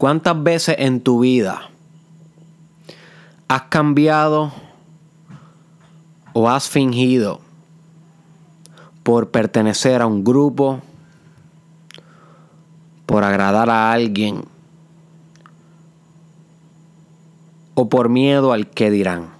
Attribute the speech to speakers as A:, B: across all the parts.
A: ¿Cuántas veces en tu vida has cambiado o has fingido por pertenecer a un grupo, por agradar a alguien o por miedo al que dirán?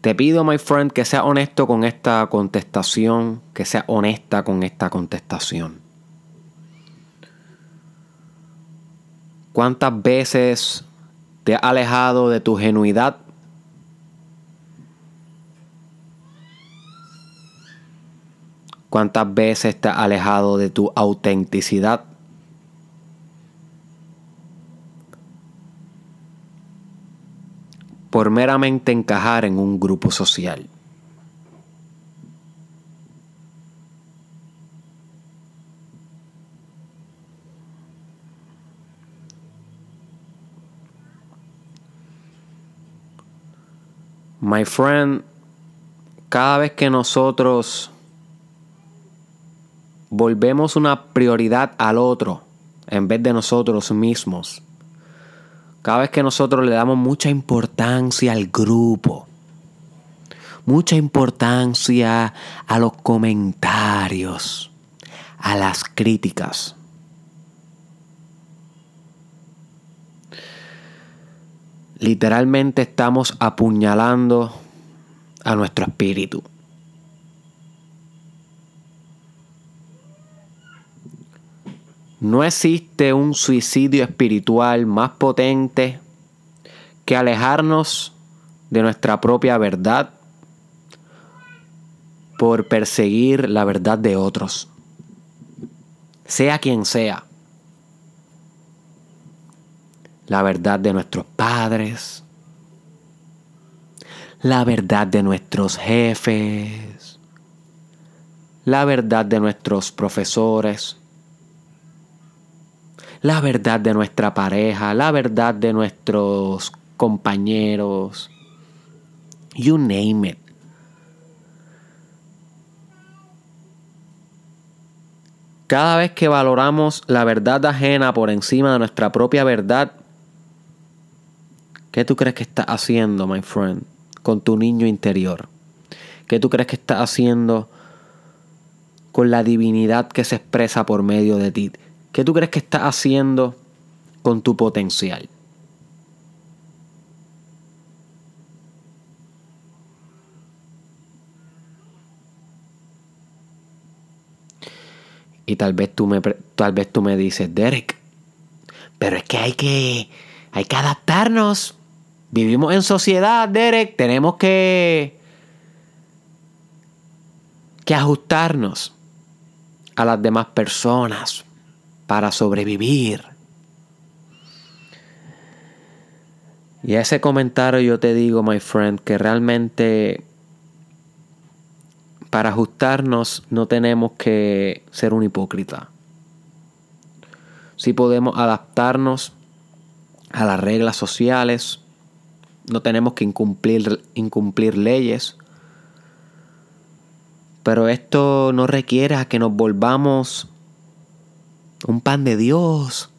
A: Te pido, my friend, que sea honesto con esta contestación, que sea honesta con esta contestación. ¿Cuántas veces te has alejado de tu genuidad? ¿Cuántas veces te has alejado de tu autenticidad? Por meramente encajar en un grupo social. My friend, cada vez que nosotros volvemos una prioridad al otro en vez de nosotros mismos, cada vez que nosotros le damos mucha importancia al grupo, mucha importancia a los comentarios, a las críticas. Literalmente estamos apuñalando a nuestro espíritu. No existe un suicidio espiritual más potente que alejarnos de nuestra propia verdad por perseguir la verdad de otros, sea quien sea. La verdad de nuestros padres, la verdad de nuestros jefes, la verdad de nuestros profesores, la verdad de nuestra pareja, la verdad de nuestros compañeros. You name it. Cada vez que valoramos la verdad ajena por encima de nuestra propia verdad, ¿qué tú crees que estás haciendo, my friend, con tu niño interior? ¿Qué tú crees que estás haciendo con la divinidad que se expresa por medio de ti? ¿Qué tú crees que estás haciendo con tu potencial? Y tal vez tú me, tal vez tú me dices, Derek, pero es que hay que, hay que adaptarnos. Vivimos en sociedad, Derek. Tenemos que, que ajustarnos a las demás personas para sobrevivir. Y a ese comentario yo te digo, my friend, que realmente para ajustarnos no tenemos que ser un hipócrita. Si podemos adaptarnos a las reglas sociales, no tenemos que incumplir, incumplir leyes. Pero esto no requiere que nos volvamos un pan de Dios,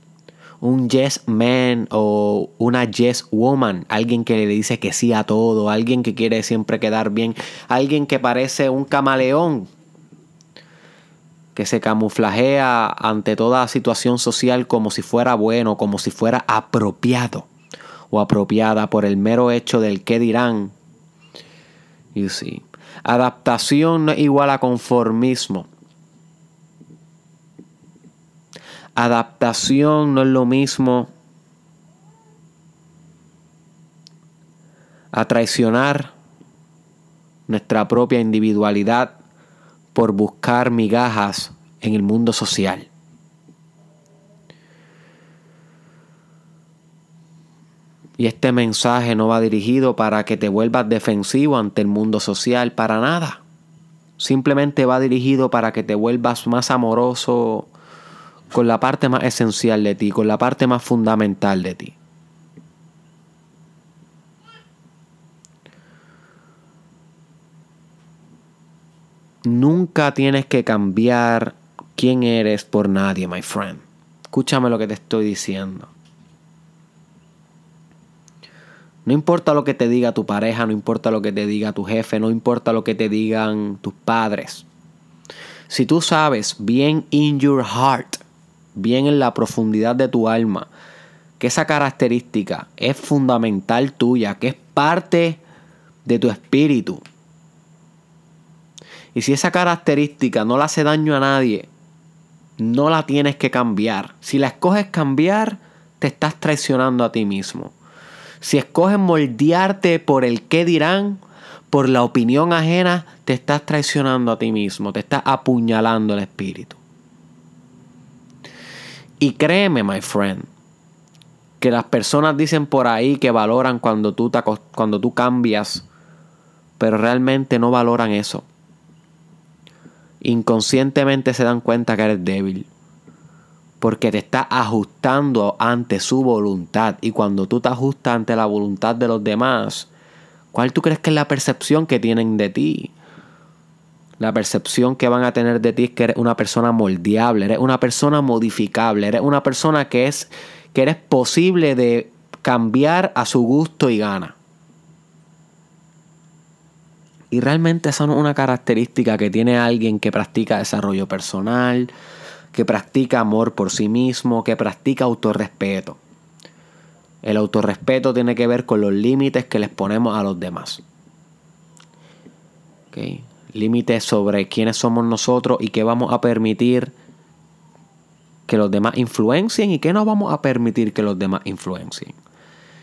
A: un yes man o una yes woman, alguien que le dice que sí a todo, alguien que quiere siempre quedar bien, alguien que parece un camaleón, que se camuflajea ante toda situación social como si fuera bueno, como si fuera apropiado o apropiada por el mero hecho del qué dirán. You see. Adaptación igual a conformismo. Adaptación no es lo mismo a traicionar nuestra propia individualidad por buscar migajas en el mundo social. Y este mensaje no va dirigido para que te vuelvas defensivo ante el mundo social, para nada. Simplemente va dirigido para que te vuelvas más amoroso con la parte más esencial de ti, con la parte más fundamental de ti. Nunca tienes que cambiar quién eres por nadie, my friend. Escúchame lo que te estoy diciendo. No importa lo que te diga tu pareja, no importa lo que te diga tu jefe, no importa lo que te digan tus padres. Si tú sabes bien in your heart, bien en la profundidad de tu alma, que esa característica es fundamental tuya, que es parte de tu espíritu. Y si esa característica no le hace daño a nadie, no la tienes que cambiar. Si la escoges cambiar, te estás traicionando a ti mismo. Si escoges moldearte por el qué dirán, por la opinión ajena, te estás traicionando a ti mismo, te estás apuñalando el espíritu. Y créeme, my friend, que las personas dicen por ahí que valoran cuando tú, cuando tú cambias, pero realmente no valoran eso. Inconscientemente se dan cuenta que eres débil. Porque te estás ajustando ante su voluntad. Y cuando tú te ajustas ante la voluntad de los demás, ¿cuál tú crees que es la percepción que tienen de ti? La percepción que van a tener de ti es que eres una persona moldeable, eres una persona modificable, eres una persona que es que eres posible de cambiar a su gusto y gana. Y realmente esa es una característica que tiene alguien que practica desarrollo personal, que practica amor por sí mismo, que practica autorrespeto. El autorrespeto tiene que ver con los límites que les ponemos a los demás. Límites sobre quiénes somos nosotros y qué vamos a permitir que los demás influencien y qué no vamos a permitir que los demás influencien.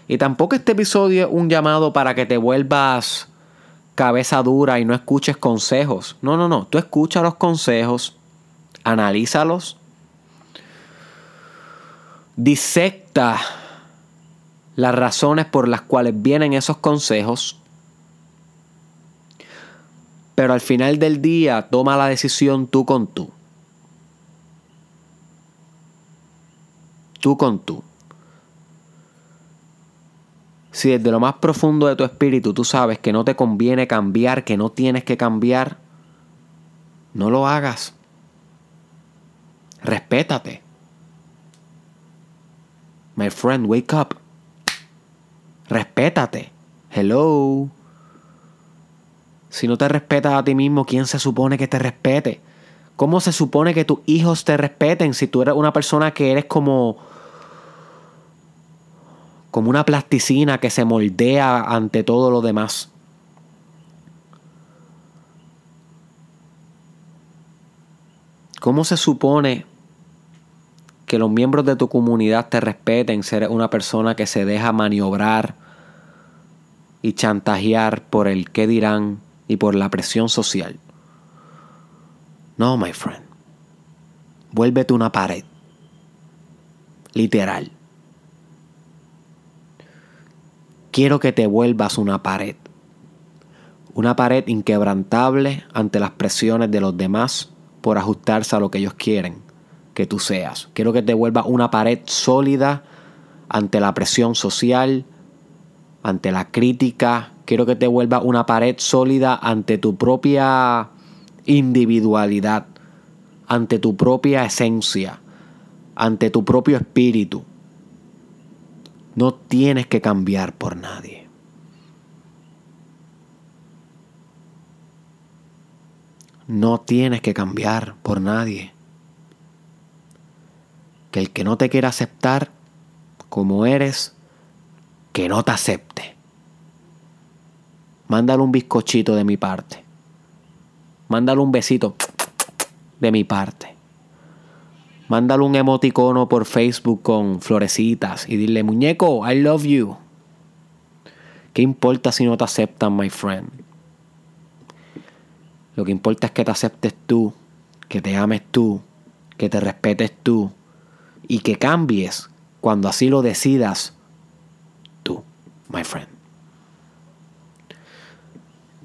A: Y tampoco este episodio es un llamado para que te vuelvas cabeza dura y no escuches consejos. No, no, no. Tú escucha los consejos, analízalos, disecta las razones por las cuales vienen esos consejos, pero al final del día toma la decisión tú con tú. tú con tú. Si desde lo más profundo de tu espíritu tú sabes que no te conviene cambiar, que no tienes que cambiar, no lo hagas. Respétate. My friend, wake up. Respétate. Hello. Si no te respetas a ti mismo, ¿quién se supone que te respete? ¿Cómo se supone que tus hijos te respeten si tú eres una persona que eres como como una plasticina que se moldea ante todo lo demás. ¿Cómo se supone que los miembros de tu comunidad te respeten ser una persona que se deja maniobrar y chantajear por el qué dirán y por la presión social? No, my friend. Vuélvete una pared. Literal. quiero que te vuelvas una pared. Una pared inquebrantable ante las presiones de los demás por ajustarse a lo que ellos quieren que tú seas. Quiero que te vuelvas una pared sólida ante la presión social, ante la crítica. Quiero que te vuelvas una pared sólida ante tu propia individualidad, ante tu propia esencia, ante tu propio espíritu. No tienes que cambiar por nadie. No tienes que cambiar por nadie. Que el que no te quiera aceptar como eres, que no te acepte. Mándale un bizcochito de mi parte. Mándale un besito de mi parte. Mándale un emoticono por Facebook con florecitas y dile, muñeco, I love you. ¿Qué importa si no te aceptan, my friend? Lo que importa es que te aceptes tú, que te ames tú, que te respetes tú y que cambies cuando así lo decidas tú, my friend.